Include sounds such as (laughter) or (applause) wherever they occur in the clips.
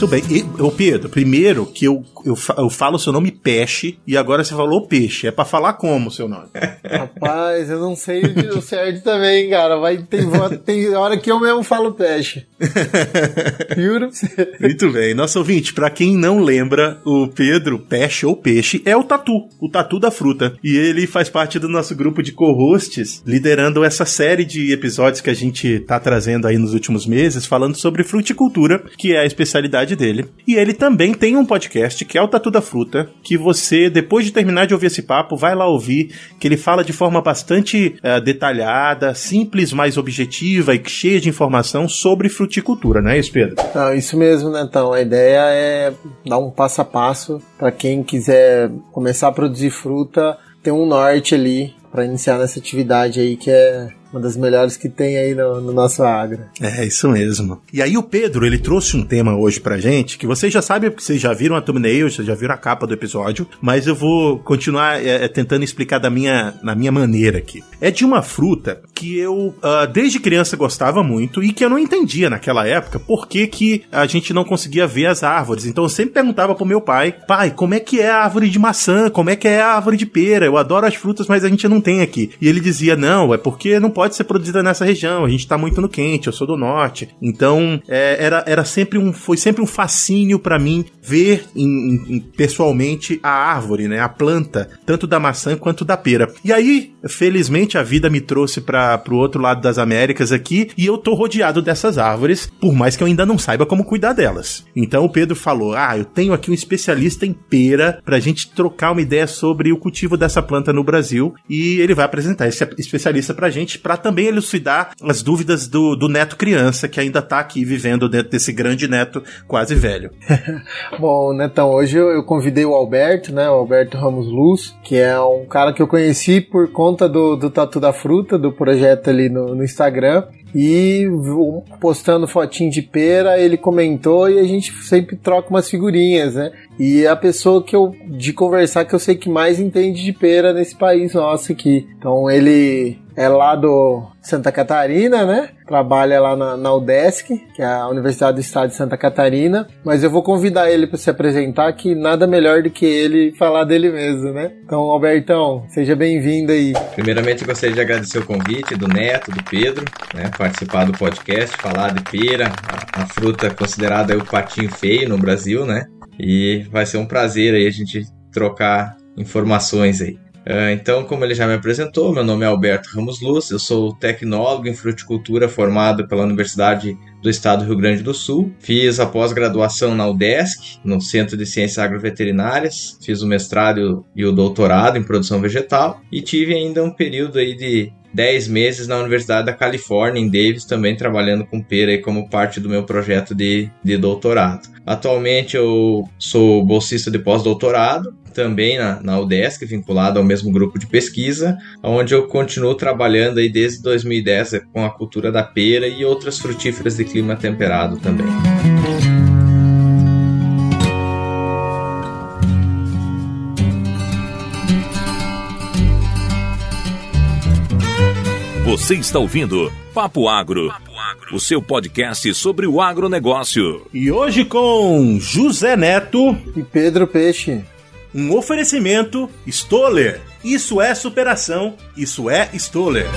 Muito bem. E, ô Pedro, primeiro que eu, eu, eu falo o seu nome peixe e agora você falou peixe. É pra falar como o seu nome? (laughs) Rapaz, eu não sei o certo também, cara. Vai, tem, tem hora que eu mesmo falo peixe. (laughs) Juro Muito bem. Nosso ouvinte, pra quem não lembra, o Pedro, peixe ou peixe, é o Tatu, o Tatu da fruta. E ele faz parte do nosso grupo de co-hosts, liderando essa série de episódios que a gente tá trazendo aí nos últimos meses, falando sobre fruticultura, que é a especialidade dele. E ele também tem um podcast, que é o Tatu da Fruta, que você, depois de terminar de ouvir esse papo, vai lá ouvir, que ele fala de forma bastante uh, detalhada, simples, mais objetiva e cheia de informação sobre fruticultura, não é isso, Pedro? Não, isso mesmo, né? Então, a ideia é dar um passo a passo para quem quiser começar a produzir fruta, ter um norte ali para iniciar nessa atividade aí que é uma das melhores que tem aí no, no, nosso agro. É, isso mesmo. E aí o Pedro, ele trouxe um tema hoje pra gente, que vocês já sabem, porque vocês já viram a thumbnail, vocês já viram a capa do episódio, mas eu vou continuar é, é, tentando explicar da minha, na minha maneira aqui. É de uma fruta que eu, uh, desde criança, gostava muito e que eu não entendia naquela época por que, que a gente não conseguia ver as árvores. Então eu sempre perguntava pro meu pai, pai, como é que é a árvore de maçã? Como é que é a árvore de pera? Eu adoro as frutas, mas a gente não tem aqui. E ele dizia, não, é porque não pode ser produzida nessa região. A gente tá muito no quente, eu sou do norte. Então, é, era, era sempre um, foi sempre um fascínio para mim ver em, em, pessoalmente a árvore, né, a planta, tanto da maçã quanto da pera. E aí, felizmente a vida me trouxe para pro outro lado das Américas aqui e eu tô rodeado dessas árvores, por mais que eu ainda não saiba como cuidar delas. Então o Pedro falou: "Ah, eu tenho aqui um especialista em pera pra gente trocar uma ideia sobre o cultivo dessa planta no Brasil e ele vai apresentar esse especialista pra gente para também elucidar as dúvidas do, do neto criança que ainda tá aqui vivendo dentro desse grande neto quase velho. (laughs) Bom, Netão, hoje eu, eu, convidei o Alberto, né? O Alberto Ramos Luz, que é um cara que eu conheci por conta do, do Tatu da Fruta, do projeto ali no, no Instagram. E postando fotinho de pera, ele comentou e a gente sempre troca umas figurinhas, né? E é a pessoa que eu de conversar que eu sei que mais entende de pera nesse país nosso aqui. Então ele é lá do Santa Catarina, né? Trabalha lá na, na UDESC, que é a Universidade do Estado de Santa Catarina. Mas eu vou convidar ele para se apresentar, que nada melhor do que ele falar dele mesmo, né? Então, Albertão, seja bem-vindo aí. Primeiramente, gostaria de agradecer o convite do Neto, do Pedro, né? Participar do podcast, falar de pera, a, a fruta considerada o patinho feio no Brasil, né? E vai ser um prazer aí a gente trocar informações aí. Ah, então, como ele já me apresentou, meu nome é Alberto Ramos Luz, eu sou tecnólogo em fruticultura formado pela Universidade do Estado do Rio Grande do Sul. Fiz a pós-graduação na UDESC, no Centro de Ciências Agroveterinárias. Fiz o mestrado e o doutorado em produção vegetal e tive ainda um período aí de 10 meses na Universidade da Califórnia, em Davis, também trabalhando com pera como parte do meu projeto de, de doutorado. Atualmente eu sou bolsista de pós-doutorado, também na, na UDESC, vinculado ao mesmo grupo de pesquisa, onde eu continuo trabalhando aí desde 2010 com a cultura da pera e outras frutíferas de clima temperado também. Você está ouvindo Papo Agro, o seu podcast sobre o agronegócio. E hoje com José Neto e Pedro Peixe. Um oferecimento Stoller. Isso é superação, isso é Stoller.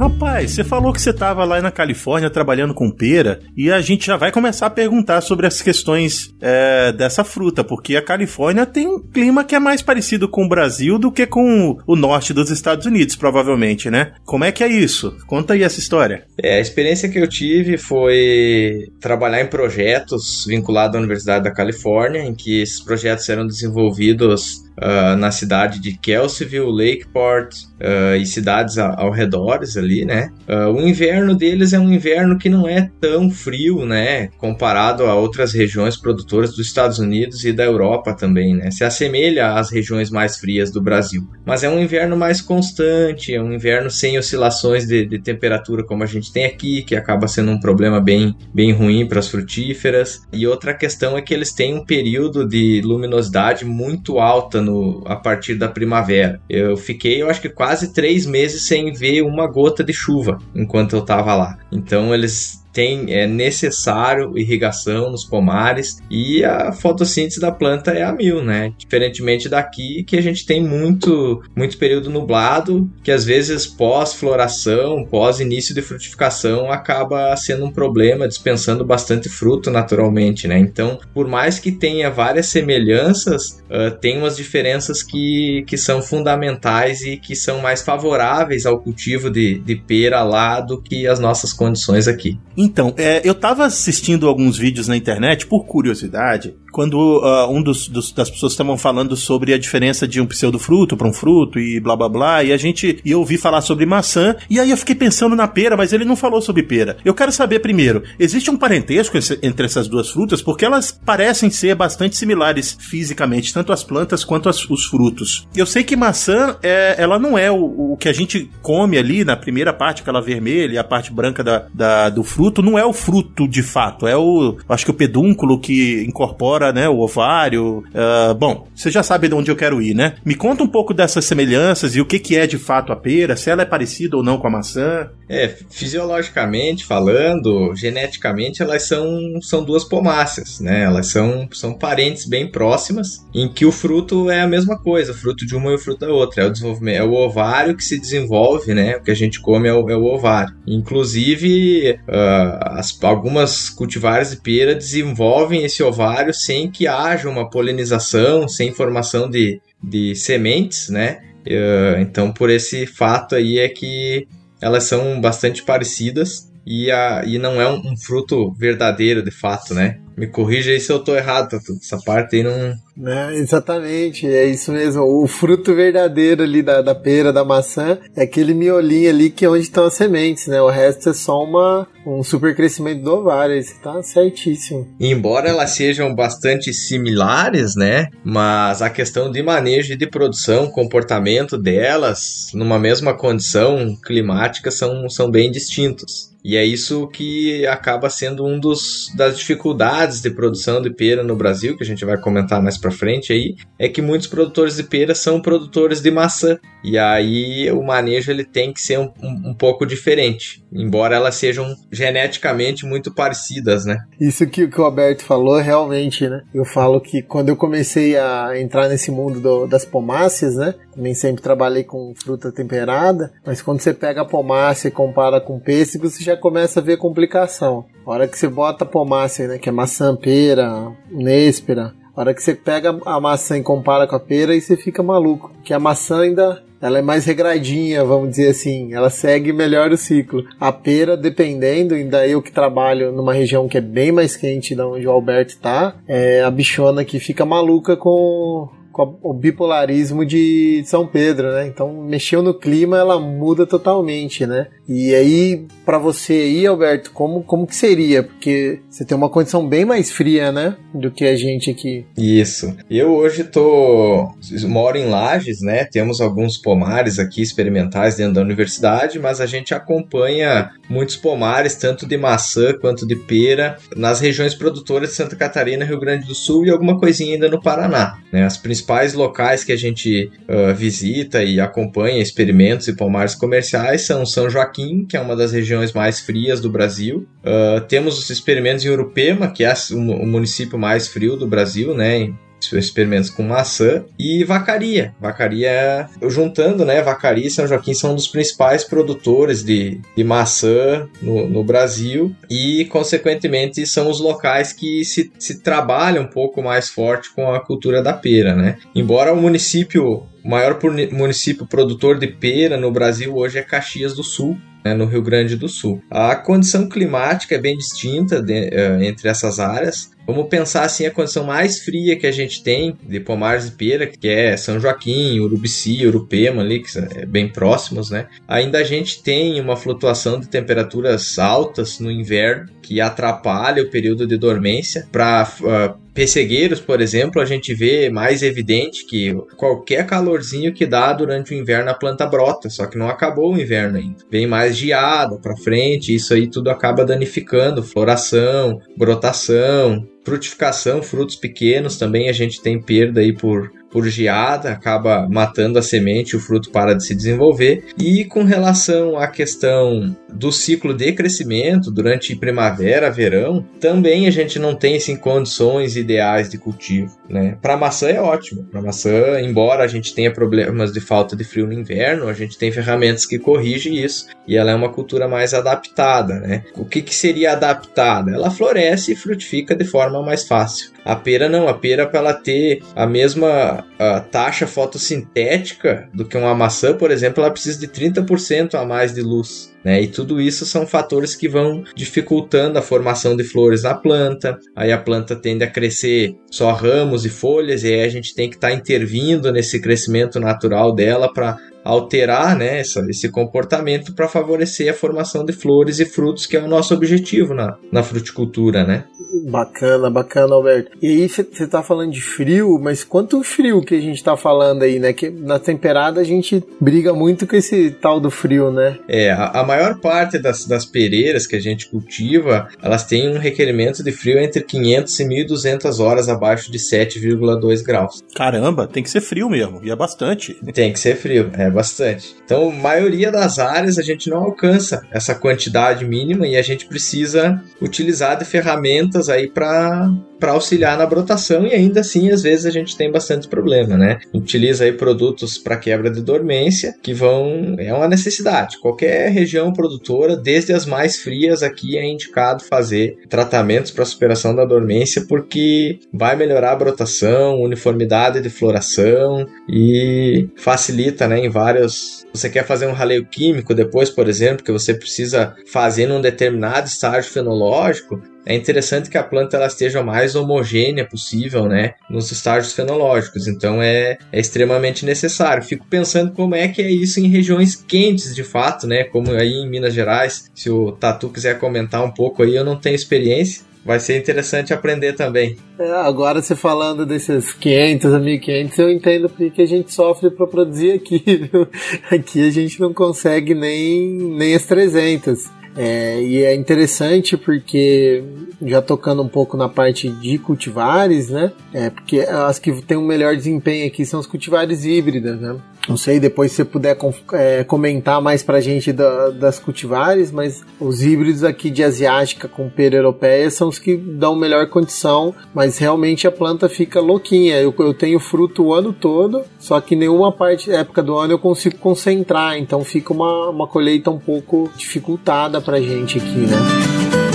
Rapaz, você falou que você estava lá na Califórnia trabalhando com pera e a gente já vai começar a perguntar sobre as questões é, dessa fruta, porque a Califórnia tem um clima que é mais parecido com o Brasil do que com o norte dos Estados Unidos, provavelmente, né? Como é que é isso? Conta aí essa história. É, a experiência que eu tive foi trabalhar em projetos vinculados à Universidade da Califórnia, em que esses projetos eram desenvolvidos uh, na cidade de Kelseyville, Lakeport uh, e cidades ao redores ali né? Uh, o inverno deles é um inverno que não é tão frio, né? Comparado a outras regiões produtoras dos Estados Unidos e da Europa também, né? Se assemelha às regiões mais frias do Brasil. Mas é um inverno mais constante, é um inverno sem oscilações de, de temperatura como a gente tem aqui, que acaba sendo um problema bem, bem ruim para as frutíferas. E outra questão é que eles têm um período de luminosidade muito alta no, a partir da primavera. Eu fiquei, eu acho que quase três meses sem ver uma gota de chuva enquanto eu estava lá. Então eles tem é necessário irrigação nos pomares e a fotossíntese da planta é a mil, né? Diferentemente daqui que a gente tem muito muito período nublado, que às vezes pós floração, pós início de frutificação acaba sendo um problema, dispensando bastante fruto naturalmente, né? Então, por mais que tenha várias semelhanças, uh, tem umas diferenças que, que são fundamentais e que são mais favoráveis ao cultivo de, de pera lá do que as nossas condições aqui. Então, é, eu tava assistindo alguns vídeos na internet por curiosidade quando uh, um dos, dos, das pessoas estavam falando sobre a diferença de um pseudofruto para um fruto e blá blá blá, e a gente ia ouvir falar sobre maçã, e aí eu fiquei pensando na pera, mas ele não falou sobre pera. Eu quero saber primeiro, existe um parentesco entre essas duas frutas? Porque elas parecem ser bastante similares fisicamente, tanto as plantas quanto as, os frutos. Eu sei que maçã, é, ela não é o, o, que a gente come ali na primeira parte, aquela vermelha, e a parte branca da, da, do fruto, não é o fruto de fato, é o, acho que o pedúnculo que incorpora né, o ovário. Uh, bom, você já sabe de onde eu quero ir, né? Me conta um pouco dessas semelhanças e o que, que é de fato a pera, se ela é parecida ou não com a maçã. É, fisiologicamente falando, geneticamente, elas são, são duas pomáceas, né? Elas são, são parentes bem próximas, em que o fruto é a mesma coisa, o fruto de uma e o fruto da outra. É o, desenvolvimento, é o ovário que se desenvolve, né? O que a gente come é o, é o ovário. Inclusive, uh, as, algumas cultivares de pera desenvolvem esse ovário sem que haja uma polinização, sem formação de, de sementes, né? Uh, então, por esse fato aí é que elas são bastante parecidas e, a, e não é um, um fruto verdadeiro de fato, né? Me corrija aí se eu tô errado, Tatu. Essa parte aí não. É, exatamente, é isso mesmo. O fruto verdadeiro ali da, da pera, da maçã, é aquele miolinho ali que é onde estão as sementes, né? O resto é só uma, um super crescimento do ovário. Isso tá certíssimo. Embora elas sejam bastante similares, né? Mas a questão de manejo e de produção, comportamento delas, numa mesma condição climática, são, são bem distintos. E é isso que acaba sendo um dos das dificuldades de produção de pera no Brasil, que a gente vai comentar mais para frente aí, é que muitos produtores de pera são produtores de maçã. E aí o manejo ele tem que ser um, um, um pouco diferente, embora elas sejam geneticamente muito parecidas, né? Isso que, que o Alberto falou, realmente, né? Eu falo que quando eu comecei a entrar nesse mundo do, das pomáceas, né? Também sempre trabalhei com fruta temperada, mas quando você pega a pomácea e compara com pêssego, você já começa a ver complicação. A hora que você bota a pomácea, né? Que é maçã, pera, néspera, a hora que você pega a maçã e compara com a pera, aí você fica maluco. Que a maçã ainda ela é mais regradinha, vamos dizer assim. Ela segue melhor o ciclo. A pera, dependendo, ainda eu que trabalho numa região que é bem mais quente da onde o Alberto tá, é a bichona que fica maluca com com o bipolarismo de São Pedro, né? Então, mexeu no clima, ela muda totalmente, né? E aí, para você aí, Alberto, como, como que seria? Porque você tem uma condição bem mais fria, né? Do que a gente aqui. Isso. Eu hoje tô... moro em Lages, né? Temos alguns pomares aqui experimentais dentro da universidade, mas a gente acompanha muitos pomares, tanto de maçã quanto de pera, nas regiões produtoras de Santa Catarina, Rio Grande do Sul e alguma coisinha ainda no Paraná, né? As principais locais que a gente uh, visita e acompanha experimentos e pomares comerciais são São Joaquim, que é uma das regiões mais frias do Brasil. Uh, temos os experimentos em Urupema, que é o município mais frio do Brasil, né? experimentos com maçã e vacaria. Vacaria, juntando, né? Vacaria e São Joaquim são um dos principais produtores de, de maçã no, no Brasil e, consequentemente, são os locais que se, se trabalha um pouco mais forte com a cultura da pera, né? Embora o município o maior município produtor de pera no Brasil hoje é Caxias do Sul, né, no Rio Grande do Sul. A condição climática é bem distinta de, uh, entre essas áreas. Vamos pensar assim a condição mais fria que a gente tem de pomares e pera, que é São Joaquim, Urubici, Urupema ali, que é bem próximos, né? Ainda a gente tem uma flutuação de temperaturas altas no inverno que atrapalha o período de dormência para uh, ah, Pessegueiros, por exemplo, a gente vê mais evidente que qualquer calorzinho que dá durante o inverno a planta brota, só que não acabou o inverno ainda. Vem mais geada para frente, isso aí tudo acaba danificando floração, brotação, frutificação, frutos pequenos também a gente tem perda aí por por geada, acaba matando a semente, o fruto para de se desenvolver. E com relação à questão do ciclo de crescimento durante primavera, verão, também a gente não tem assim, condições ideais de cultivo. Né? Para maçã é ótimo. Para maçã, embora a gente tenha problemas de falta de frio no inverno, a gente tem ferramentas que corrigem isso e ela é uma cultura mais adaptada. Né? O que, que seria adaptada? Ela floresce e frutifica de forma mais fácil. A pera não, a pera para ela ter a mesma a taxa fotossintética do que uma maçã, por exemplo, ela precisa de 30% a mais de luz. Né? E tudo isso são fatores que vão dificultando a formação de flores na planta. Aí a planta tende a crescer só ramos e folhas, e aí a gente tem que estar tá intervindo nesse crescimento natural dela para alterar né, essa, esse comportamento para favorecer a formação de flores e frutos, que é o nosso objetivo na, na fruticultura, né? Bacana, bacana, Alberto. E aí você tá falando de frio, mas quanto frio que a gente tá falando aí, né? Que na temperada a gente briga muito com esse tal do frio, né? É, a, a maior parte das, das pereiras que a gente cultiva, elas têm um requerimento de frio entre 500 e 1200 horas abaixo de 7,2 graus. Caramba, tem que ser frio mesmo, e é bastante. Tem que ser frio, é bastante. Então, a maioria das áreas a gente não alcança essa quantidade mínima e a gente precisa utilizar de ferramentas aí para para auxiliar na brotação e ainda assim às vezes a gente tem bastante problema, né? Utiliza aí produtos para quebra de dormência que vão é uma necessidade. Qualquer região produtora, desde as mais frias aqui é indicado fazer tratamentos para superação da dormência porque vai melhorar a brotação, uniformidade de floração e facilita, né, em vários você quer fazer um raleio químico depois, por exemplo, que você precisa fazer num determinado estágio fenológico, é interessante que a planta ela esteja o mais homogênea possível, né, nos estágios fenológicos. Então é, é extremamente necessário. Fico pensando como é que é isso em regiões quentes, de fato, né, como aí em Minas Gerais. Se o Tatu quiser comentar um pouco aí, eu não tenho experiência. Vai ser interessante aprender também. É, agora você falando desses 500 a 1500, eu entendo porque a gente sofre para produzir aqui. (laughs) Viu? Aqui a gente não consegue nem, nem as 300. É, e é interessante porque, já tocando um pouco na parte de cultivares, né? É, porque as que têm um melhor desempenho aqui são as cultivares híbridas, né? Não sei, depois se você puder é, comentar mais pra gente da, das cultivares, mas os híbridos aqui de asiática com pera europeia são os que dão melhor condição, mas realmente a planta fica louquinha. Eu, eu tenho fruto o ano todo, só que nenhuma parte época do ano eu consigo concentrar, então fica uma, uma colheita um pouco dificultada pra gente aqui, né?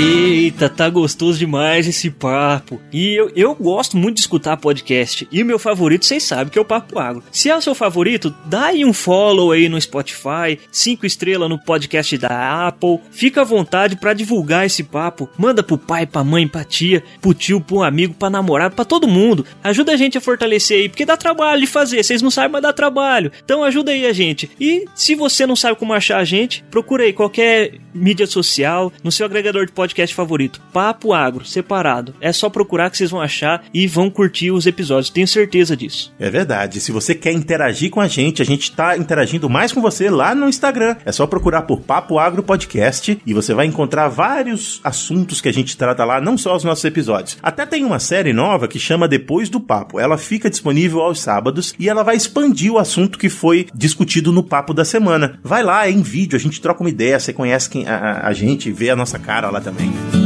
Eita, tá gostoso demais esse papo. E eu, eu gosto muito de escutar podcast. E o meu favorito, vocês sabem, que é o Papo Agro. Se é o seu favorito, dá aí um follow aí no Spotify, cinco estrelas no podcast da Apple. Fica à vontade para divulgar esse papo. Manda pro pai, pra mãe, pra tia, pro tio, pro amigo, pra namorado, pra todo mundo. Ajuda a gente a fortalecer aí, porque dá trabalho de fazer. Vocês não sabem, mas dá trabalho. Então ajuda aí a gente. E se você não sabe como achar a gente, procura aí qualquer mídia social, no seu agregador de podcast podcast favorito, Papo Agro, separado. É só procurar que vocês vão achar e vão curtir os episódios, tenho certeza disso. É verdade. Se você quer interagir com a gente, a gente tá interagindo mais com você lá no Instagram. É só procurar por Papo Agro Podcast e você vai encontrar vários assuntos que a gente trata lá, não só os nossos episódios. Até tem uma série nova que chama Depois do Papo. Ela fica disponível aos sábados e ela vai expandir o assunto que foi discutido no papo da semana. Vai lá, é em vídeo, a gente troca uma ideia, você conhece quem, a, a gente, vê a nossa cara lá também. You.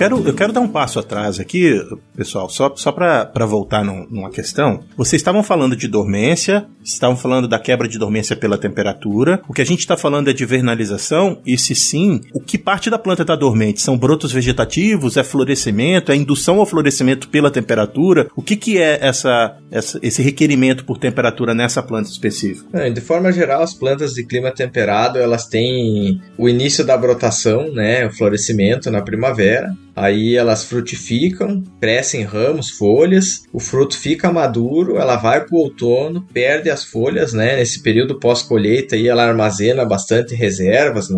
Quero, eu quero dar um passo atrás aqui, pessoal, só, só para voltar num, numa questão. Vocês estavam falando de dormência, estavam falando da quebra de dormência pela temperatura. O que a gente está falando é de vernalização, e se sim, o que parte da planta está dormente? São brotos vegetativos? É florescimento? É indução ao florescimento pela temperatura? O que, que é essa, essa esse requerimento por temperatura nessa planta específica? É, de forma geral, as plantas de clima temperado, elas têm o início da brotação, né, o florescimento na primavera, Aí elas frutificam, crescem ramos, folhas, o fruto fica maduro, ela vai para o outono, perde as folhas, né? Nesse período pós-colheita aí ela armazena bastante reservas,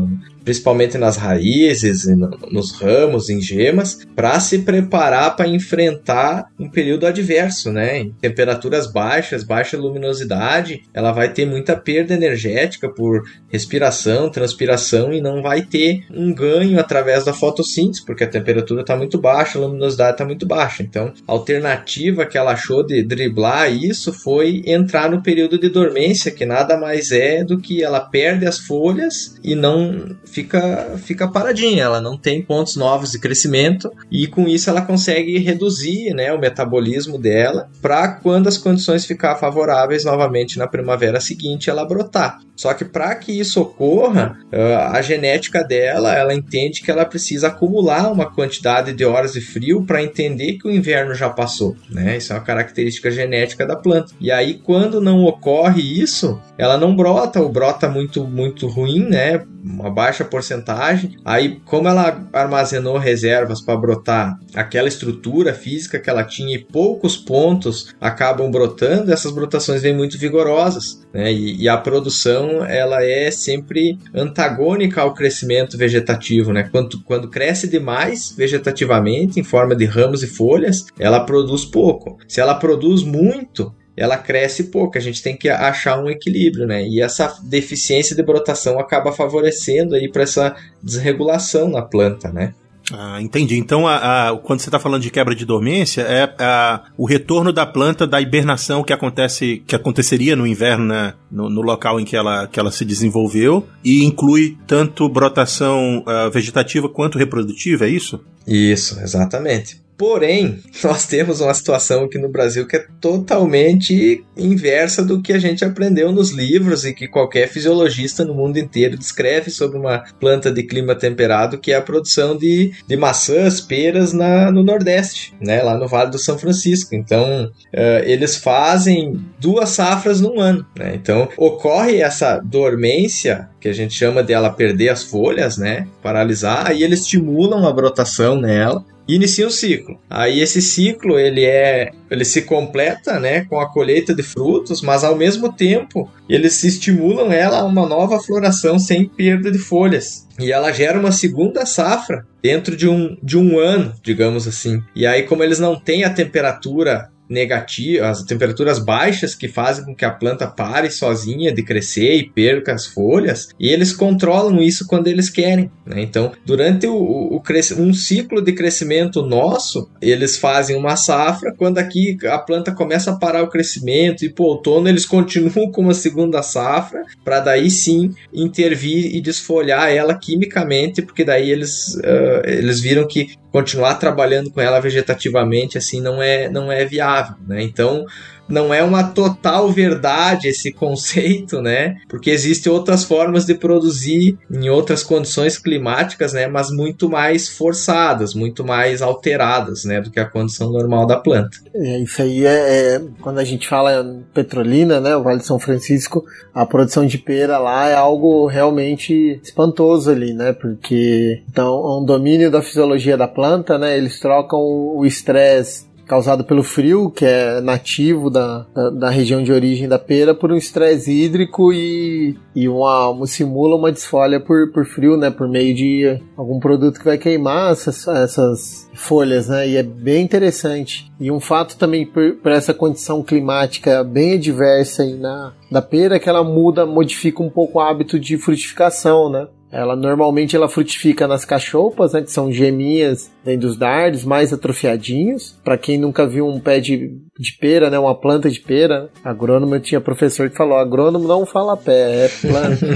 principalmente nas raízes, nos ramos, em gemas, para se preparar para enfrentar um período adverso, né? Em temperaturas baixas, baixa luminosidade, ela vai ter muita perda energética por respiração, transpiração e não vai ter um ganho através da fotossíntese, porque a temperatura está muito baixa, a luminosidade está muito baixa. Então, a alternativa que ela achou de driblar isso foi entrar no período de dormência, que nada mais é do que ela perde as folhas e não fica, fica paradinha, ela não tem pontos novos de crescimento e com isso ela consegue reduzir né, o metabolismo dela para quando as condições ficar favoráveis novamente na primavera seguinte ela brotar. Só que para que isso ocorra, ah, a genética dela, ela entende que ela precisa acumular uma quantidade de horas de frio para entender que o inverno já passou, né? Isso é uma característica genética da planta. E aí quando não ocorre isso, ela não brota, ou brota muito muito ruim, né? Uma baixa porcentagem. Aí como ela armazenou reservas para brotar aquela estrutura física que ela tinha e poucos pontos acabam brotando, essas brotações vêm muito vigorosas, né? E, e a produção ela é sempre antagônica ao crescimento vegetativo, né? Quando, quando cresce demais vegetativamente em forma de ramos e folhas, ela produz pouco. Se ela produz muito, ela cresce pouco. A gente tem que achar um equilíbrio, né? E essa deficiência de brotação acaba favorecendo aí para essa desregulação na planta, né? Ah, entendi. Então, a, a, quando você está falando de quebra de dormência, é a, o retorno da planta da hibernação que acontece, que aconteceria no inverno, né, no, no, local em que ela, que ela se desenvolveu, e inclui tanto brotação uh, vegetativa quanto reprodutiva, é isso? Isso, exatamente. Porém, (laughs) nós temos uma situação aqui no Brasil que é totalmente inversa do que a gente aprendeu nos livros e que qualquer fisiologista no mundo inteiro descreve sobre uma planta de clima temperado, que é a produção de, de maçãs, peras na, no Nordeste, né, lá no Vale do São Francisco. Então, uh, eles fazem duas safras num ano. Né? Então, ocorre essa dormência que a gente chama de ela perder as folhas, né, paralisar, aí eles estimulam a brotação nela e inicia um ciclo. Aí esse ciclo ele é ele se completa, né, com a colheita de frutos, mas ao mesmo tempo eles estimulam ela a uma nova floração sem perda de folhas. E ela gera uma segunda safra dentro de um, de um ano, digamos assim. E aí, como eles não têm a temperatura negativas, as temperaturas baixas que fazem com que a planta pare sozinha de crescer e perca as folhas, e eles controlam isso quando eles querem. Né? Então, durante o, o, o um ciclo de crescimento nosso, eles fazem uma safra, quando aqui a planta começa a parar o crescimento e para o outono eles (laughs) continuam com uma segunda safra, para daí sim intervir e desfolhar ela quimicamente, porque daí eles, uh, eles viram que continuar trabalhando com ela vegetativamente assim não é não é viável, né? Então não é uma total verdade esse conceito, né? Porque existem outras formas de produzir em outras condições climáticas, né? Mas muito mais forçadas, muito mais alteradas, né? Do que a condição normal da planta. É, isso aí é, é, quando a gente fala Petrolina, né? O Vale de São Francisco, a produção de pera lá é algo realmente espantoso ali, né? Porque então é um domínio da fisiologia da planta, né? Eles trocam o estresse causado pelo frio, que é nativo da, da, região de origem da pera, por um estresse hídrico e, e uma, uma, simula uma desfolha por, por frio, né? Por meio de algum produto que vai queimar essas, essas folhas, né? E é bem interessante. E um fato também por essa condição climática bem adversa aí na, da pera é que ela muda, modifica um pouco o hábito de frutificação, né? Ela normalmente ela frutifica nas cachopas, né, que são geminhas vem dos dardos mais atrofiadinhos. Para quem nunca viu um pé de, de pera, né, uma planta de pera, agrônomo eu tinha professor que falou: agrônomo não fala pé, é planta.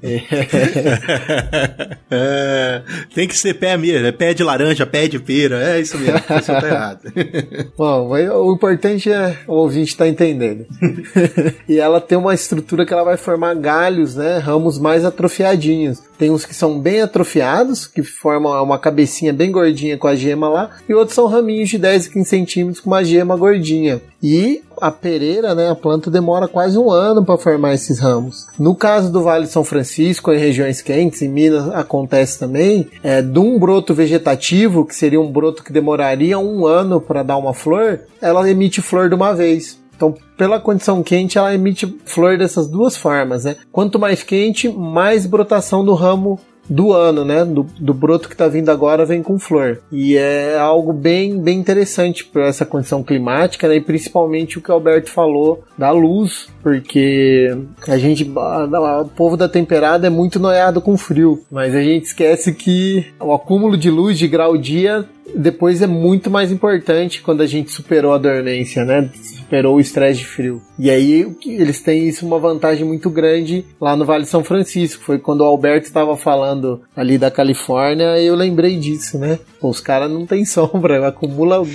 (laughs) é, tem que ser pé mesmo, é pé de laranja, pé de pera, é isso mesmo, isso tá errado. (laughs) Bom, o importante é o ouvinte estar tá entendendo. (laughs) e ela tem uma estrutura que ela vai formar galhos, né, ramos mais atrofiadinhos. Tem uns que são bem atrofiados, que formam uma cabecinha bem gordinha com a gema lá, e outros são raminhos de 10 e 15 centímetros com uma gema gordinha. E a pereira, né, a planta demora quase um ano para formar esses ramos. No caso do Vale de São Francisco, em regiões quentes, em Minas acontece também, é, de um broto vegetativo, que seria um broto que demoraria um ano para dar uma flor, ela emite flor de uma vez. Então, pela condição quente, ela emite flor dessas duas formas, né? Quanto mais quente, mais brotação do ramo do ano, né? Do, do broto que está vindo agora vem com flor. E é algo bem, bem interessante para essa condição climática, né? E principalmente o que o Alberto falou da luz, porque a gente, o povo da temperada é muito noiado com frio, mas a gente esquece que o acúmulo de luz de grau dia depois é muito mais importante quando a gente superou a dormência, né? Superou o estresse de frio. E aí eles têm isso uma vantagem muito grande lá no Vale São Francisco. Foi quando o Alberto estava falando ali da Califórnia, eu lembrei disso, né? Pô, os caras não tem (laughs) sombra, acumula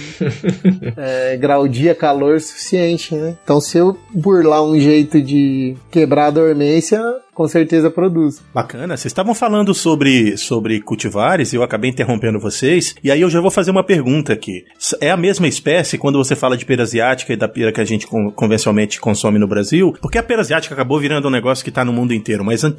(laughs) é, grau dia, calor suficiente, né? Então se eu burlar um jeito de quebrar a dormência, com certeza produz. Bacana. Vocês estavam falando sobre, sobre cultivares e eu acabei interrompendo vocês. E aí eu já vou fazer uma pergunta aqui. É a mesma espécie quando você fala de pera asiática e da pera que a gente convencionalmente consome no Brasil? Porque a pera asiática acabou virando um negócio que está no mundo inteiro, mas uh,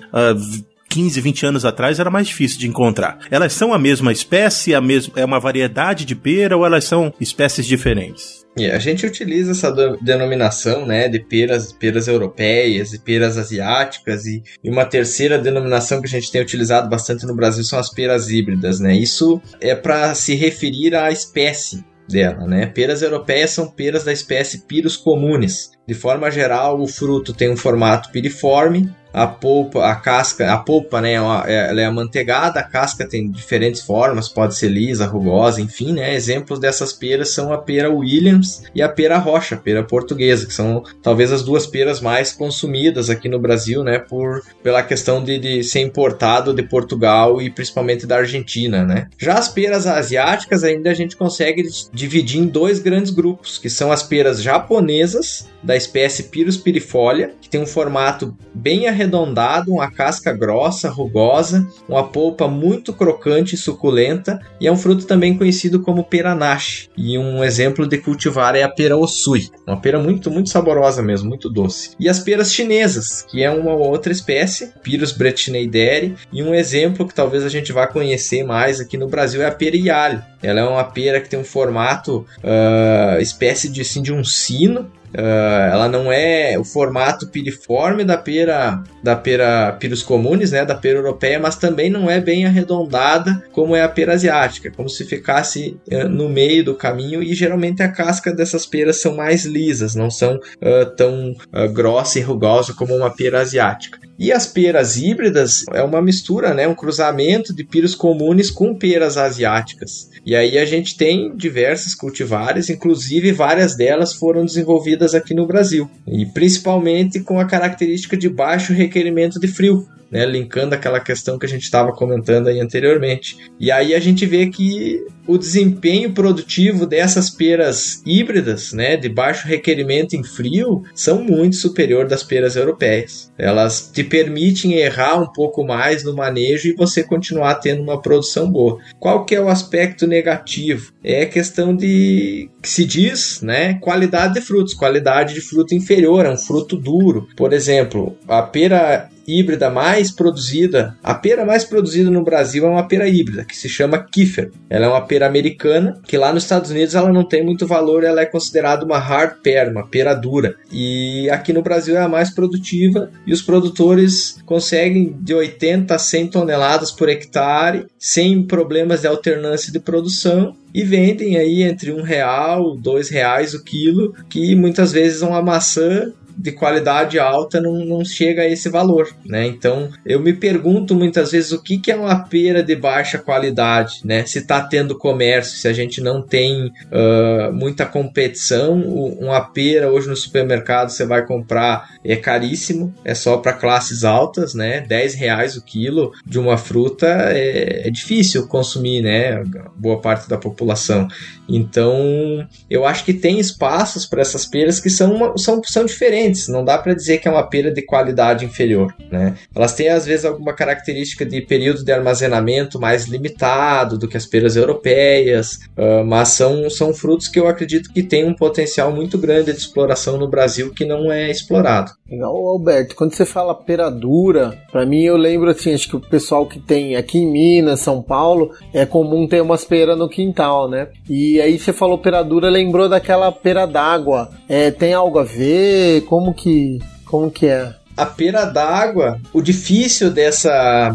15, 20 anos atrás era mais difícil de encontrar. Elas são a mesma espécie, a mesma, é uma variedade de pera ou elas são espécies diferentes? Yeah, a gente utiliza essa denominação né, de peras, peras europeias e peras asiáticas, e, e, uma terceira denominação que a gente tem utilizado bastante no Brasil são as peras híbridas. Né? Isso é para se referir à espécie dela. Né? Peras europeias são peras da espécie Pyrus comunis. De forma geral, o fruto tem um formato piriforme, a polpa, a casca, a polpa, né, é é, ela é amanteigada, a casca tem diferentes formas, pode ser lisa, rugosa, enfim, né, exemplos dessas peras são a pera Williams e a pera Rocha, a pera portuguesa, que são talvez as duas peras mais consumidas aqui no Brasil, né, por, pela questão de, de ser importado de Portugal e principalmente da Argentina, né. Já as peras asiáticas ainda a gente consegue dividir em dois grandes grupos, que são as peras japonesas, da espécie Pyrus pirifolia, que tem um formato bem arredondado arredondado, uma casca grossa, rugosa, uma polpa muito crocante e suculenta, e é um fruto também conhecido como peranache. E um exemplo de cultivar é a pera osui, uma pera muito, muito saborosa mesmo, muito doce. E as peras chinesas, que é uma outra espécie, Pyrus brettineideri, e um exemplo que talvez a gente vá conhecer mais aqui no Brasil é a pera iale. Ela é uma pera que tem um formato uh, espécie de, assim, de um sino, Uh, ela não é o formato piriforme da pera da pera Pyrus comunis, né, da pera europeia, mas também não é bem arredondada como é a pera asiática, como se ficasse uh, no meio do caminho e geralmente a casca dessas peras são mais lisas, não são uh, tão grossa e rugosa como uma pera asiática. E as peras híbridas é uma mistura, né, um cruzamento de Pyrus comunis com peras asiáticas. E aí a gente tem diversas cultivares, inclusive várias delas foram desenvolvidas aqui no Brasil, e principalmente com a característica de baixo requerimento de frio né, linkando aquela questão que a gente estava comentando aí anteriormente. E aí a gente vê que o desempenho produtivo dessas peras híbridas, né, de baixo requerimento em frio, são muito superior das peras europeias. Elas te permitem errar um pouco mais no manejo e você continuar tendo uma produção boa. Qual que é o aspecto negativo? É a questão de que se diz, né, qualidade de frutos, qualidade de fruto inferior, é um fruto duro. Por exemplo, a pera híbrida mais produzida, a pera mais produzida no Brasil é uma pera híbrida, que se chama Kiefer. Ela é uma pera americana, que lá nos Estados Unidos ela não tem muito valor, ela é considerada uma hard pear, uma pera dura. E aqui no Brasil é a mais produtiva e os produtores conseguem de 80 a 100 toneladas por hectare, sem problemas de alternância de produção e vendem aí entre um real, dois reais o quilo, que muitas vezes uma maçã de qualidade alta não, não chega a esse valor, né? Então eu me pergunto muitas vezes o que, que é uma pera de baixa qualidade, né? Se está tendo comércio, se a gente não tem uh, muita competição, uma pera hoje no supermercado você vai comprar é caríssimo, é só para classes altas, né? 10 reais o quilo de uma fruta é, é difícil consumir, né? Boa parte da população. Então, eu acho que tem espaços para essas peras que são, são, são diferentes. Não dá para dizer que é uma pera de qualidade inferior, né? Elas têm às vezes alguma característica de período de armazenamento mais limitado do que as peras europeias, uh, mas são, são frutos que eu acredito que têm um potencial muito grande de exploração no Brasil que não é explorado. Legal, Alberto, quando você fala pera dura, para mim eu lembro assim, acho que o pessoal que tem aqui em Minas, São Paulo, é comum ter umas peras no quintal, né? E aí você falou pera dura, lembrou daquela pera d'água. É, tem algo a ver? Como que, como que é? a pera d'água, o difícil dessa,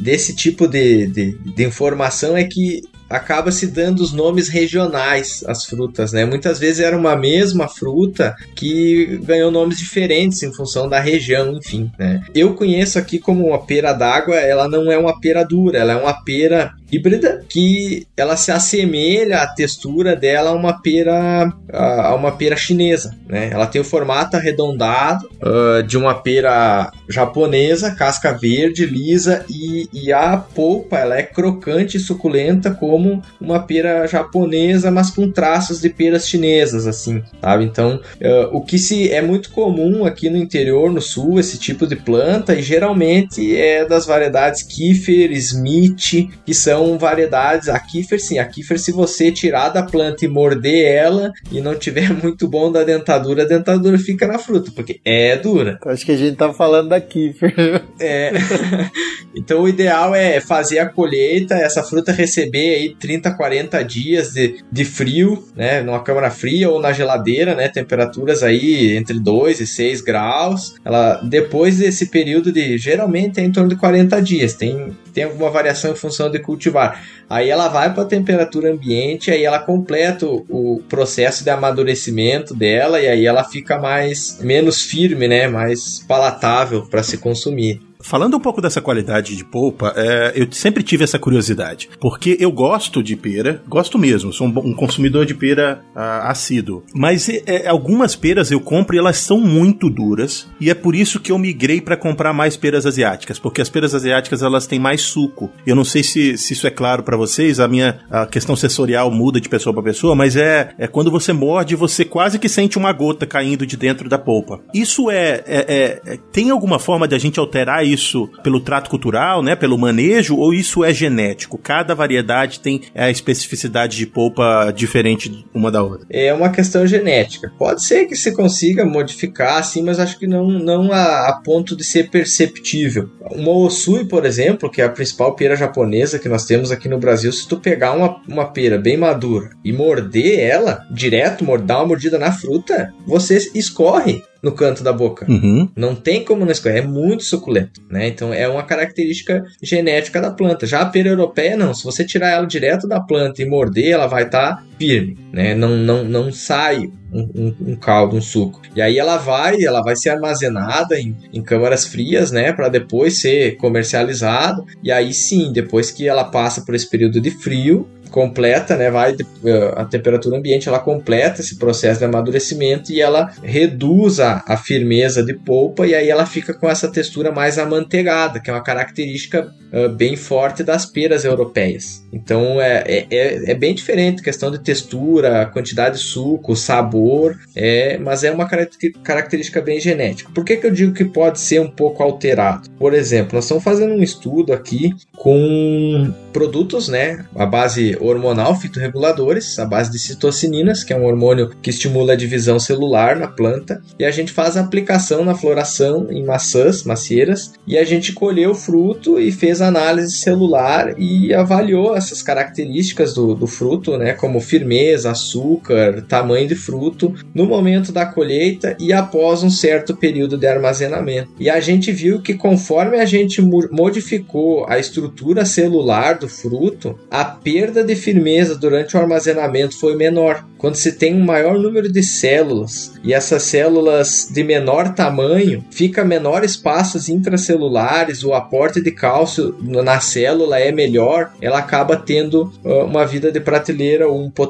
desse tipo de, de, de, informação é que acaba se dando os nomes regionais às frutas, né? Muitas vezes era uma mesma fruta que ganhou nomes diferentes em função da região, enfim, né? Eu conheço aqui como uma pera d'água, ela não é uma pera dura, ela é uma pera híbrida que ela se assemelha a textura dela a uma pera a uma pera chinesa, né? Ela tem o formato arredondado uh, de uma pera japonesa, casca verde, lisa e, e a polpa ela é crocante e suculenta como uma pera japonesa, mas com traços de peras chinesas, assim, sabe? Então, uh, o que se é muito comum aqui no interior, no sul, esse tipo de planta e geralmente é das variedades Kiefer, Smith, que são são variedades. A Kiefer, sim, a Kiefer, se você tirar da planta e morder ela e não tiver (laughs) muito bom da dentadura, a dentadura fica na fruta, porque é dura. Acho que a gente tá falando da Kiefer. (laughs) É. (laughs) então o ideal é fazer a colheita, essa fruta receber aí 30, 40 dias de, de frio, né? Numa câmara fria ou na geladeira, né? Temperaturas aí entre 2 e 6 graus. Ela, depois desse período de geralmente é em torno de 40 dias. Tem, tem alguma variação em função de cultivar. Aí ela vai para a temperatura ambiente, aí ela completa o, o, processo de amadurecimento dela e aí ela fica mais menos firme, né, mais palatável para se consumir. Falando um pouco dessa qualidade de polpa, é, eu sempre tive essa curiosidade, porque eu gosto de pera, gosto mesmo, sou um, um consumidor de pera uh, assíduo, mas é, é, algumas peras eu compro e elas são muito duras, e é por isso que eu migrei para comprar mais peras asiáticas, porque as peras asiáticas elas têm mais suco. Eu não sei se, se isso é claro para vocês, a minha a questão sensorial muda de pessoa para pessoa, mas é, é quando você morde, você quase que sente uma gota caindo de dentro da polpa. Isso é, é, é, é tem alguma forma de a gente alterar isso pelo trato cultural, né, pelo manejo, ou isso é genético? Cada variedade tem a especificidade de polpa diferente uma da outra. É uma questão genética. Pode ser que se consiga modificar, assim, mas acho que não, não a, a ponto de ser perceptível. Uma Osui, por exemplo, que é a principal pera japonesa que nós temos aqui no Brasil, se tu pegar uma, uma pera bem madura e morder ela, direto, dar uma mordida na fruta, você escorre no canto da boca. Uhum. Não tem como não escorrer, é muito suculento, né? Então é uma característica genética da planta. Já a pera europeia não, se você tirar ela direto da planta e morder, ela vai estar tá firme, né? Não, não, não sai um, um, um, caldo, um suco. E aí ela vai, ela vai ser armazenada em, em câmaras frias, né, para depois ser comercializado. E aí sim, depois que ela passa por esse período de frio, completa, né, vai eh, a temperatura ambiente, ela completa esse processo de amadurecimento e ela reduz a, a firmeza de polpa e aí ela fica com essa textura mais amanteigada, que é uma característica uh, bem forte das peras europeias. Então é, é, é, é bem diferente, questão de textura, quantidade de suco, sabor, é, mas é uma característica bem genética. Por que, que eu digo que pode ser um pouco alterado? Por exemplo, nós estamos fazendo um estudo aqui com produtos, né, a base hormonal, fitorreguladores, a base de citocininas, que é um hormônio que estimula a divisão celular na planta, e a gente faz a aplicação na floração em maçãs, macieiras, e a gente colheu o fruto e fez análise celular e avaliou essas características do, do fruto, né, como firmeza, açúcar, tamanho de fruto no momento da colheita e após um certo período de armazenamento. E a gente viu que conforme a gente modificou a estrutura celular do fruto, a perda de firmeza durante o armazenamento foi menor. Quando se tem um maior número de células e essas células de menor tamanho, fica menor espaços intracelulares, o aporte de cálcio na célula é melhor, ela acaba tendo uh, uma vida de prateleira, um potencial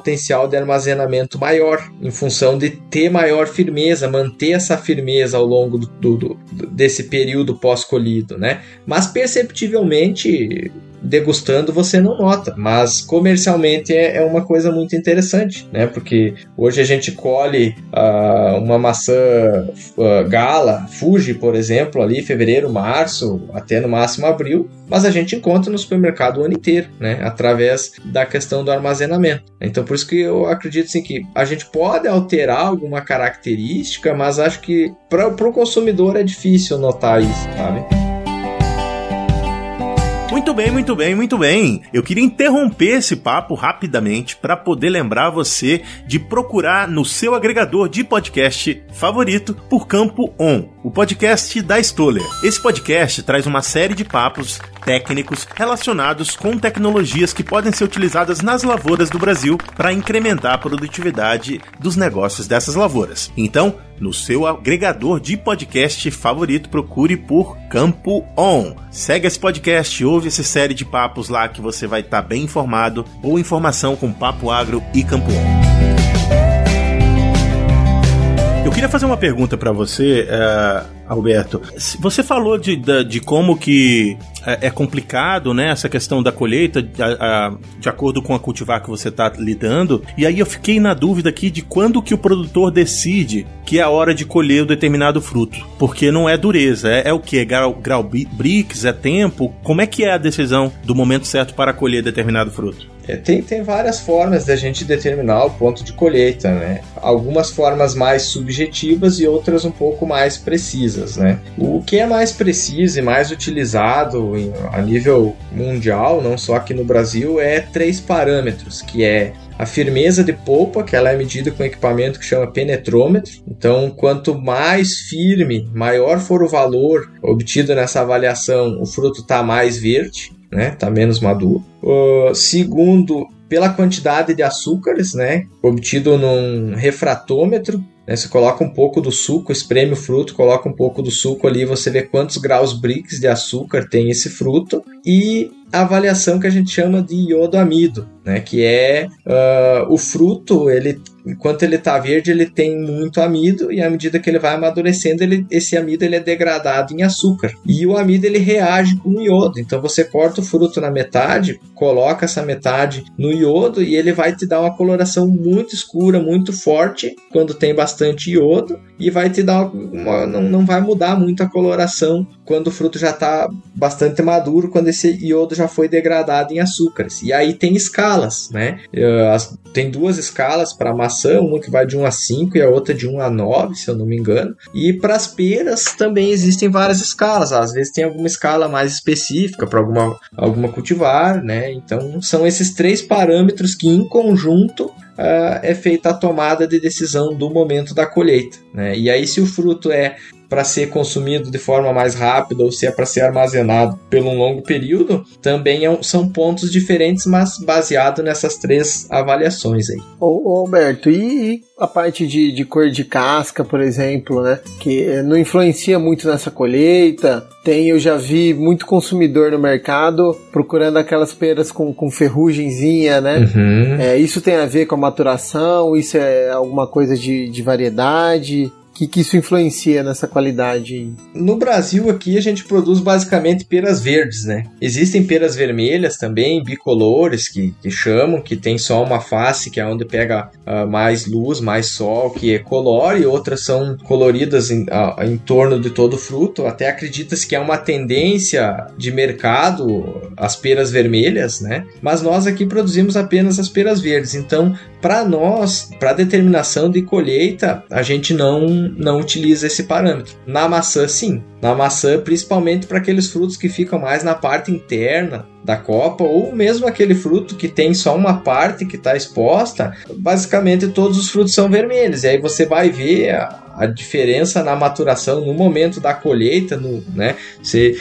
de armazenamento maior, em função de ter maior firmeza, manter essa firmeza ao longo do, do, do desse período pós-colhido, né? Mas perceptivelmente degustando você não nota, mas comercialmente é, é, uma coisa muito interessante, né? Porque hoje a gente colhe uh, uma maçã uh, gala, Fuji, por exemplo, ali fevereiro, março, até no máximo abril, mas a gente encontra no supermercado o ano inteiro, né? Através da questão do armazenamento. Então por isso que eu acredito assim, que a gente pode alterar alguma característica, mas acho que para o consumidor é difícil notar isso, sabe? Muito bem, muito bem, muito bem. Eu queria interromper esse papo rapidamente para poder lembrar você de procurar no seu agregador de podcast favorito por Campo On, o podcast da Stoller. Esse podcast traz uma série de papos técnicos relacionados com tecnologias que podem ser utilizadas nas lavouras do Brasil para incrementar a produtividade dos negócios dessas lavouras. Então, no seu agregador de podcast favorito, procure por Campo On. Segue esse podcast, ouve essa série de papos lá que você vai estar tá bem informado ou informação com Papo Agro e Campo On. Eu queria fazer uma pergunta para você, uh, Alberto. Você falou de, de, de como que é, é, complicado, né, essa questão da colheita, de, a, de acordo com a cultivar que você está lidando. E aí eu fiquei na dúvida aqui de quando que o produtor decide que é a hora de colher o determinado fruto. Porque não é dureza, é, é o que? É grau, grau bricks, é tempo? Como é que é a decisão do momento certo para colher determinado fruto? É, tem, tem várias formas da gente determinar o ponto de colheita, né? Algumas formas mais subjetivas e outras um pouco mais precisas, né? O que é mais preciso e mais utilizado em, a nível mundial, não só aqui no Brasil, é três parâmetros, que é a firmeza de polpa, que ela é medida com um equipamento que chama penetrômetro. Então, quanto mais firme, maior for o valor obtido nessa avaliação, o fruto está mais verde né? Tá menos maduro. Uh, segundo, pela quantidade de açúcares, né? Obtido num refratômetro. Né? Você coloca um pouco do suco, espreme o fruto, coloca um pouco do suco ali, você vê quantos graus Brix de açúcar tem esse fruto. E a avaliação que a gente chama de iodoamido, né? Que é uh, o fruto, ele enquanto ele está verde, ele tem muito amido e à medida que ele vai amadurecendo, ele, esse amido ele é degradado em açúcar. E o amido ele reage com o iodo. Então você corta o fruto na metade, coloca essa metade no iodo e ele vai te dar uma coloração muito escura, muito forte quando tem bastante iodo e vai te dar uma, não, não vai mudar muito a coloração quando o fruto já está bastante maduro, quando esse iodo já foi degradado em açúcares. E aí tem escalas, né? Uh, tem duas escalas para maçã, uma que vai de 1 a 5 e a outra de 1 a 9, se eu não me engano. E para as peras também existem várias escalas. Às vezes tem alguma escala mais específica para alguma, alguma cultivar, né? Então são esses três parâmetros que em conjunto Uh, é feita a tomada de decisão do momento da colheita. Né? E aí, se o fruto é para ser consumido de forma mais rápida ou se é para ser armazenado por um longo período, também é, são pontos diferentes, mas baseado nessas três avaliações aí. Ô, ô Alberto, e, a parte de, de cor de casca, por exemplo, né? Que não influencia muito nessa colheita. Tem, eu já vi muito consumidor no mercado procurando aquelas peras com, com ferrugemzinha, né? Uhum. É, isso tem a ver com a maturação? Isso é alguma coisa de, de variedade? Que, que isso influencia nessa qualidade? No Brasil aqui a gente produz basicamente peras verdes, né? Existem peras vermelhas também, bicolores que, que chamam, que tem só uma face que é onde pega uh, mais luz, mais sol, que é color, e outras são coloridas em, uh, em torno de todo o fruto. Até acredita-se que é uma tendência de mercado as peras vermelhas, né? Mas nós aqui produzimos apenas as peras verdes, então para nós, para determinação de colheita, a gente não, não utiliza esse parâmetro. Na maçã, sim. Na maçã, principalmente para aqueles frutos que ficam mais na parte interna da copa, ou mesmo aquele fruto que tem só uma parte que está exposta, basicamente todos os frutos são vermelhos. E aí você vai ver a diferença na maturação no momento da colheita, no, né? Você,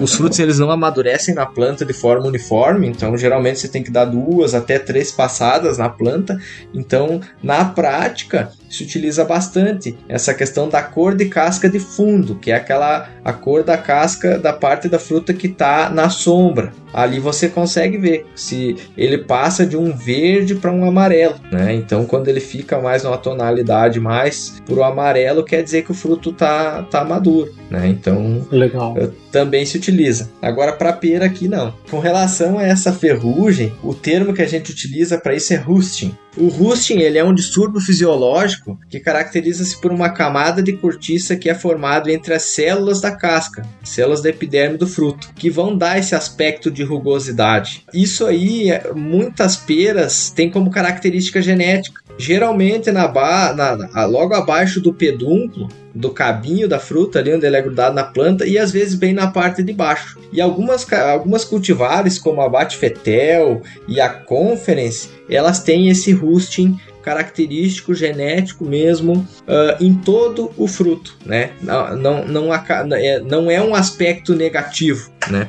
os frutos eles não amadurecem na planta de forma uniforme, então geralmente você tem que dar duas até três passadas na planta. Então, na prática, se utiliza bastante essa questão da cor de casca de fundo, que é aquela a cor da casca da parte da fruta que está na sombra. Ali você consegue ver se ele passa de um verde para um amarelo, né? Então, quando ele fica mais numa tonalidade mais pro amarelo, quer dizer que o fruto tá tá maduro, né? Então, legal. Também se utiliza. Agora para pera aqui não. Com relação a essa ferrugem, o termo que a gente utiliza para isso é rusting. O rusting ele é um distúrbio fisiológico que caracteriza-se por uma camada de cortiça que é formado entre as células da casca, células da epiderme do fruto, que vão dar esse aspecto de rugosidade. Isso aí, muitas peras têm como característica genética. Geralmente na, ba na logo abaixo do pedúnculo, do cabinho da fruta, ali onde ele é grudado na planta, e às vezes bem na parte de baixo. E algumas, algumas cultivares, como a Batfetel e a Conference, elas têm esse rusting característico genético mesmo uh, em todo o fruto, né? Não, não, não, é, não é um aspecto negativo, né?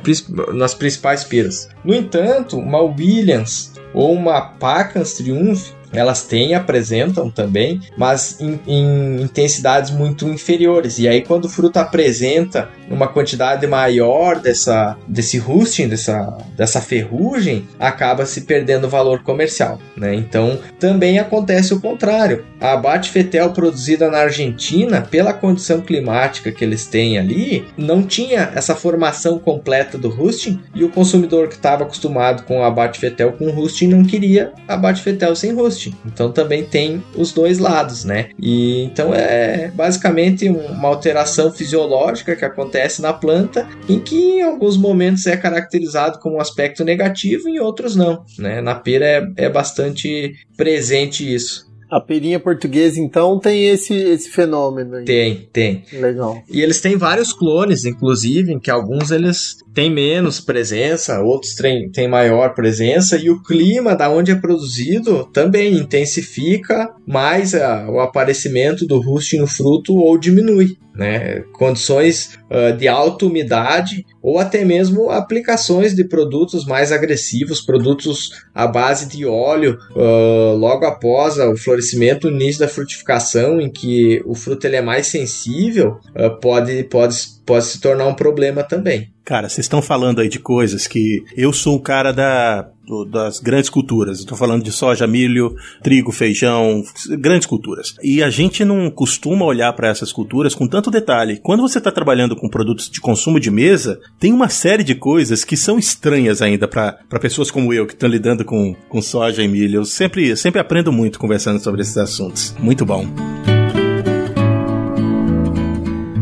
Nas principais peras. No entanto, uma Williams ou uma Pacans Triumph elas têm, apresentam também, mas em, em, intensidades muito inferiores. E aí, quando o fruto apresenta uma quantidade maior dessa, desse rusting, dessa, dessa ferrugem, acaba se perdendo valor comercial. Né? Então, também acontece o contrário. A abate fetel produzida na Argentina, pela condição climática que eles têm ali, não tinha essa formação completa do rusting e o consumidor que estava acostumado com abate fetel com rusting não queria abate fetel sem rusting. Então também tem os dois lados, né? E então é basicamente uma alteração fisiológica que acontece na planta, em que em alguns momentos é caracterizado como um aspecto negativo, em outros não, né? Na pera é, é bastante presente isso. A perinha portuguesa, então, tem esse, esse fenômeno aí. Tem, tem. Legal. E eles têm vários clones, inclusive, em que alguns eles têm menos presença, outros têm, têm maior presença, e o clima da onde é produzido também intensifica mais a, o aparecimento do rust no fruto ou diminui. Né? Condições uh, de alta umidade ou até mesmo aplicações de produtos mais agressivos, produtos à base de óleo, uh, logo após o florescimento, o início da frutificação, em que o fruto ele é mais sensível, uh, pode, pode, pode se tornar um problema também. Cara, vocês estão falando aí de coisas que eu sou o cara da das grandes culturas. Estou falando de soja, milho, trigo, feijão, grandes culturas. E a gente não costuma olhar para essas culturas com tanto detalhe. Quando você está trabalhando com produtos de consumo de mesa, tem uma série de coisas que são estranhas ainda para pessoas como eu que estão lidando com, com soja e milho. Eu sempre, sempre aprendo muito conversando sobre esses assuntos. Muito bom.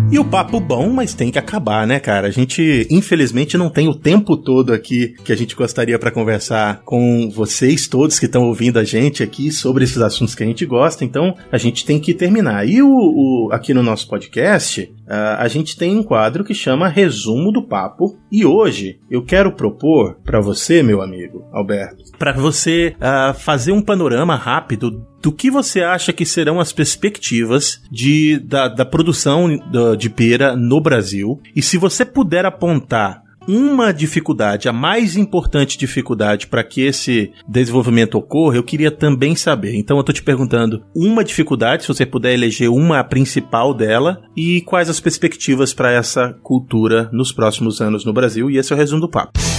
E o papo bom, mas tem que acabar, né, cara? A gente, infelizmente, não tem o tempo todo aqui que a gente gostaria para conversar com vocês todos que estão ouvindo a gente aqui sobre esses assuntos que a gente gosta. Então, a gente tem que terminar. E o, o aqui no nosso podcast, a gente tem um quadro que chama Resumo do Papo. E hoje eu quero propor para você, meu amigo Alberto, para você uh, fazer um panorama rápido do que você acha que serão as perspectivas de, da, da produção de pera no Brasil? E se você puder apontar uma dificuldade, a mais importante dificuldade para que esse desenvolvimento ocorra, eu queria também saber. Então eu estou te perguntando uma dificuldade, se você puder eleger uma principal dela, e quais as perspectivas para essa cultura nos próximos anos no Brasil. E esse é o resumo do papo.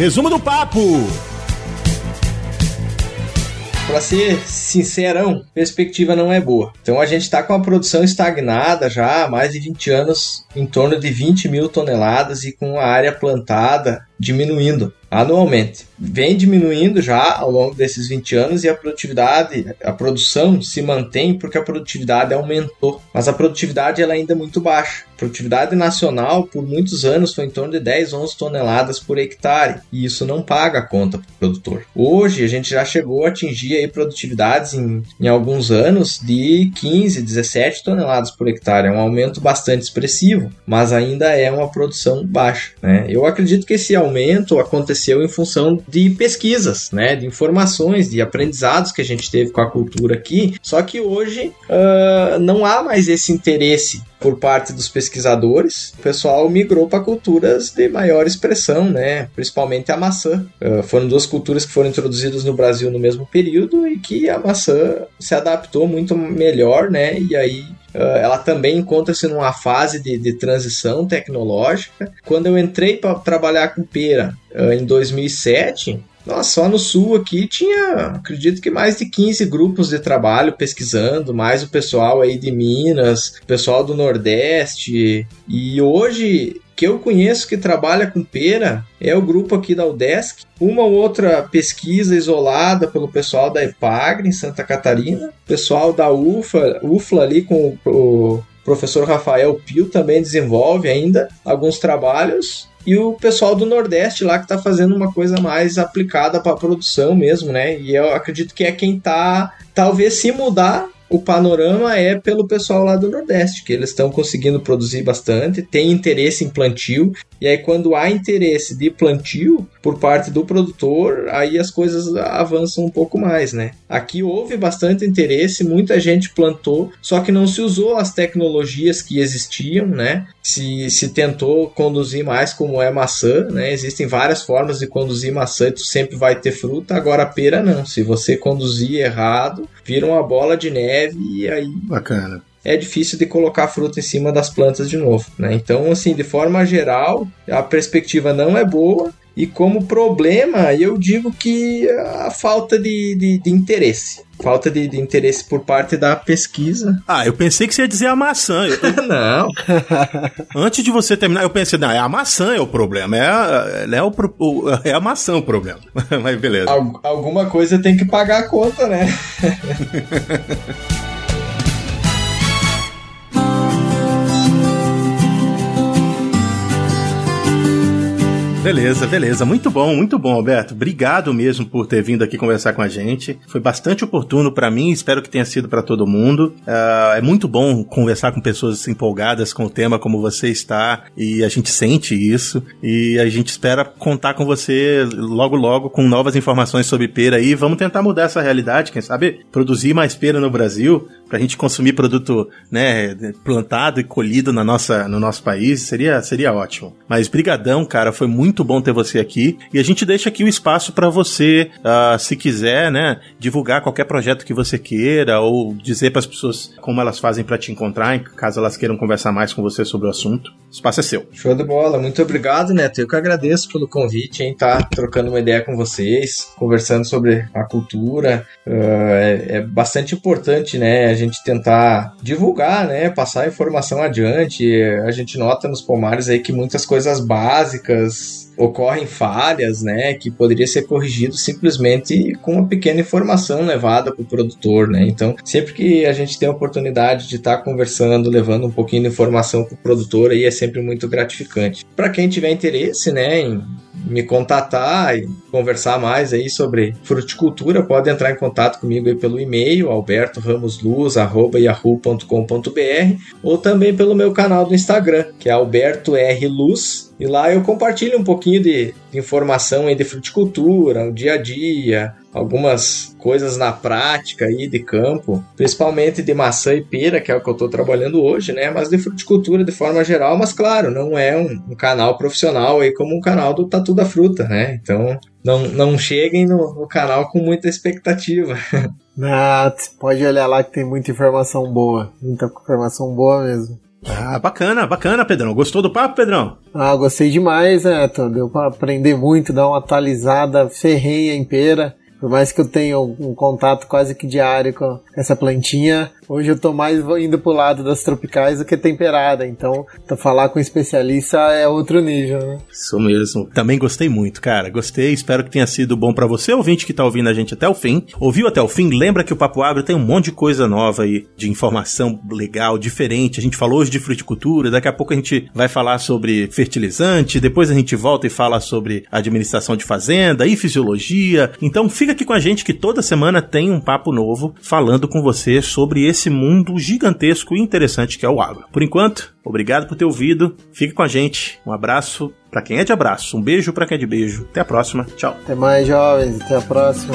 Resumo do papo! para ser sincerão, perspectiva não é boa. Então a gente está com a produção estagnada já há mais de 20 anos, em torno de 20 mil toneladas e com a área plantada diminuindo. Anualmente. Vem diminuindo já ao longo desses 20 anos e a produtividade, a produção se mantém porque a produtividade aumentou, mas a produtividade ela ainda é muito baixa. A produtividade nacional por muitos anos foi em torno de 10, 11 toneladas por hectare e isso não paga a conta para o produtor. Hoje a gente já chegou a atingir aí produtividades em, em alguns anos de 15, 17 toneladas por hectare, é um aumento bastante expressivo, mas ainda é uma produção baixa. Né? Eu acredito que esse aumento aconteceu em função de pesquisas, né, de informações, de aprendizados que a gente teve com a cultura aqui. Só que hoje uh, não há mais esse interesse por parte dos pesquisadores, o pessoal migrou para culturas de maior expressão, né? Principalmente a maçã. Uh, foram duas culturas que foram introduzidas no Brasil no mesmo período e que a maçã se adaptou muito melhor, né? E aí ela também encontra-se numa fase de, de, transição tecnológica. Quando eu entrei para trabalhar com pera uh, em 2007, nossa, só no sul aqui tinha, acredito que mais de 15 grupos de trabalho pesquisando, mais o pessoal aí de Minas, pessoal do Nordeste. E hoje que eu conheço que trabalha com pera é o grupo aqui da UDESC, uma ou outra pesquisa isolada pelo pessoal da EPAGRE em Santa Catarina, pessoal da UFA, UFLA ali com o professor Rafael Pio também desenvolve ainda alguns trabalhos. E o pessoal do Nordeste lá que está fazendo uma coisa mais aplicada para a produção mesmo, né? E eu acredito que é quem está talvez se mudar o panorama é pelo pessoal lá do Nordeste, que eles estão conseguindo produzir bastante, tem interesse em plantio, e aí quando há interesse de plantio por parte do produtor, aí as coisas avançam um pouco mais, né? Aqui houve bastante interesse, muita gente plantou, só que não se usou as tecnologias que existiam, né? Se, se tentou conduzir mais como é maçã, né? Existem várias formas de conduzir maçã e tu sempre vai ter fruta, agora pera não. Se você conduzir errado, vira uma bola de neve e aí. Bacana é difícil de colocar fruta em cima das plantas de novo, né? Então, assim, de forma geral, a perspectiva não é boa e como problema, eu digo que a falta de, de, de interesse. Falta de, de, interesse por parte da pesquisa. Ah, eu pensei que você ia dizer a maçã. Eu... (laughs) não. (laughs) Antes de você terminar, eu pensei, não, é a maçã é o problema. É a, é o, é a maçã o problema. (laughs) Mas beleza. Al alguma coisa tem que pagar a conta, né? Beleza, beleza. Muito bom, muito bom, Alberto. Obrigado mesmo por ter vindo aqui conversar com a gente. Foi bastante oportuno para mim, espero que tenha sido para todo mundo. Uh, é muito bom conversar com pessoas empolgadas com o tema como você está e a gente sente isso. E a gente espera contar com você logo, logo com novas informações sobre pera aí. Vamos tentar mudar essa realidade, quem sabe produzir mais pera no Brasil pra gente consumir produto, né, plantado e colhido na nossa, no nosso país, seria, seria ótimo. Mas brigadão, cara, foi muito bom ter você aqui e a gente deixa aqui o espaço para você, uh, se quiser, né, divulgar qualquer projeto que você queira ou dizer para as pessoas como elas fazem para te encontrar, caso elas queiram conversar mais com você sobre o assunto. O espaço é seu. Show de bola, muito obrigado, Neto. Eu que agradeço pelo convite, hein, tá trocando uma ideia com vocês, conversando sobre a cultura. Uh, é, é bastante importante, né? Gente tentar divulgar, né, passar a informação adiante. A gente nota nos pomares aí que muitas coisas básicas ocorrem falhas, né, que poderia ser corrigido simplesmente com uma pequena informação levada para o produtor, né. Então, sempre que a gente tem a oportunidade de estar tá conversando, levando um pouquinho de informação para o produtor, aí é sempre muito gratificante. Para quem tiver interesse, né, em me contatar e conversar mais aí sobre fruticultura, pode entrar em contato comigo aí pelo e-mail albertoramosluz@yahoo.com.br ou também pelo meu canal do Instagram, que é Alberto e lá eu compartilho um pouquinho de, de informação aí de fruticultura, o dia a dia, algumas coisas na prática aí de campo, principalmente de maçã e pera, que é o que eu estou trabalhando hoje, né? Mas de fruticultura de forma geral, mas claro, não é um, um, canal profissional aí como um canal do Tatu da Fruta, né? Então não, não cheguem no, no canal com muita expectativa. (laughs) Ah, pode olhar lá que tem muita informação boa, muita informação boa mesmo. Ah, bacana, bacana, Pedrão. Gostou do papo, Pedrão? Ah, gostei demais, né? Deu pra aprender muito, dar uma atualizada ferrenha em pera. Por mais que eu tenha um contato quase que diário com essa plantinha, hoje eu tô mais indo pro lado das tropicais do que temperada. Então, falar com um especialista é outro nível, né? Isso mesmo. Também gostei muito, cara. Gostei. Espero que tenha sido bom para você, ouvinte que tá ouvindo a gente até o fim. Ouviu até o fim? Lembra que o Papo Agro tem um monte de coisa nova aí, de informação legal, diferente. A gente falou hoje de fruticultura, daqui a pouco a gente vai falar sobre fertilizante, depois a gente volta e fala sobre administração de fazenda e fisiologia. Então fica aqui com a gente que toda semana tem um papo novo falando com você sobre esse mundo gigantesco e interessante que é o agro. Por enquanto, obrigado por ter ouvido. Fique com a gente. Um abraço para quem é de abraço, um beijo para quem é de beijo. Até a próxima. Tchau. Até mais, jovens. Até a próxima.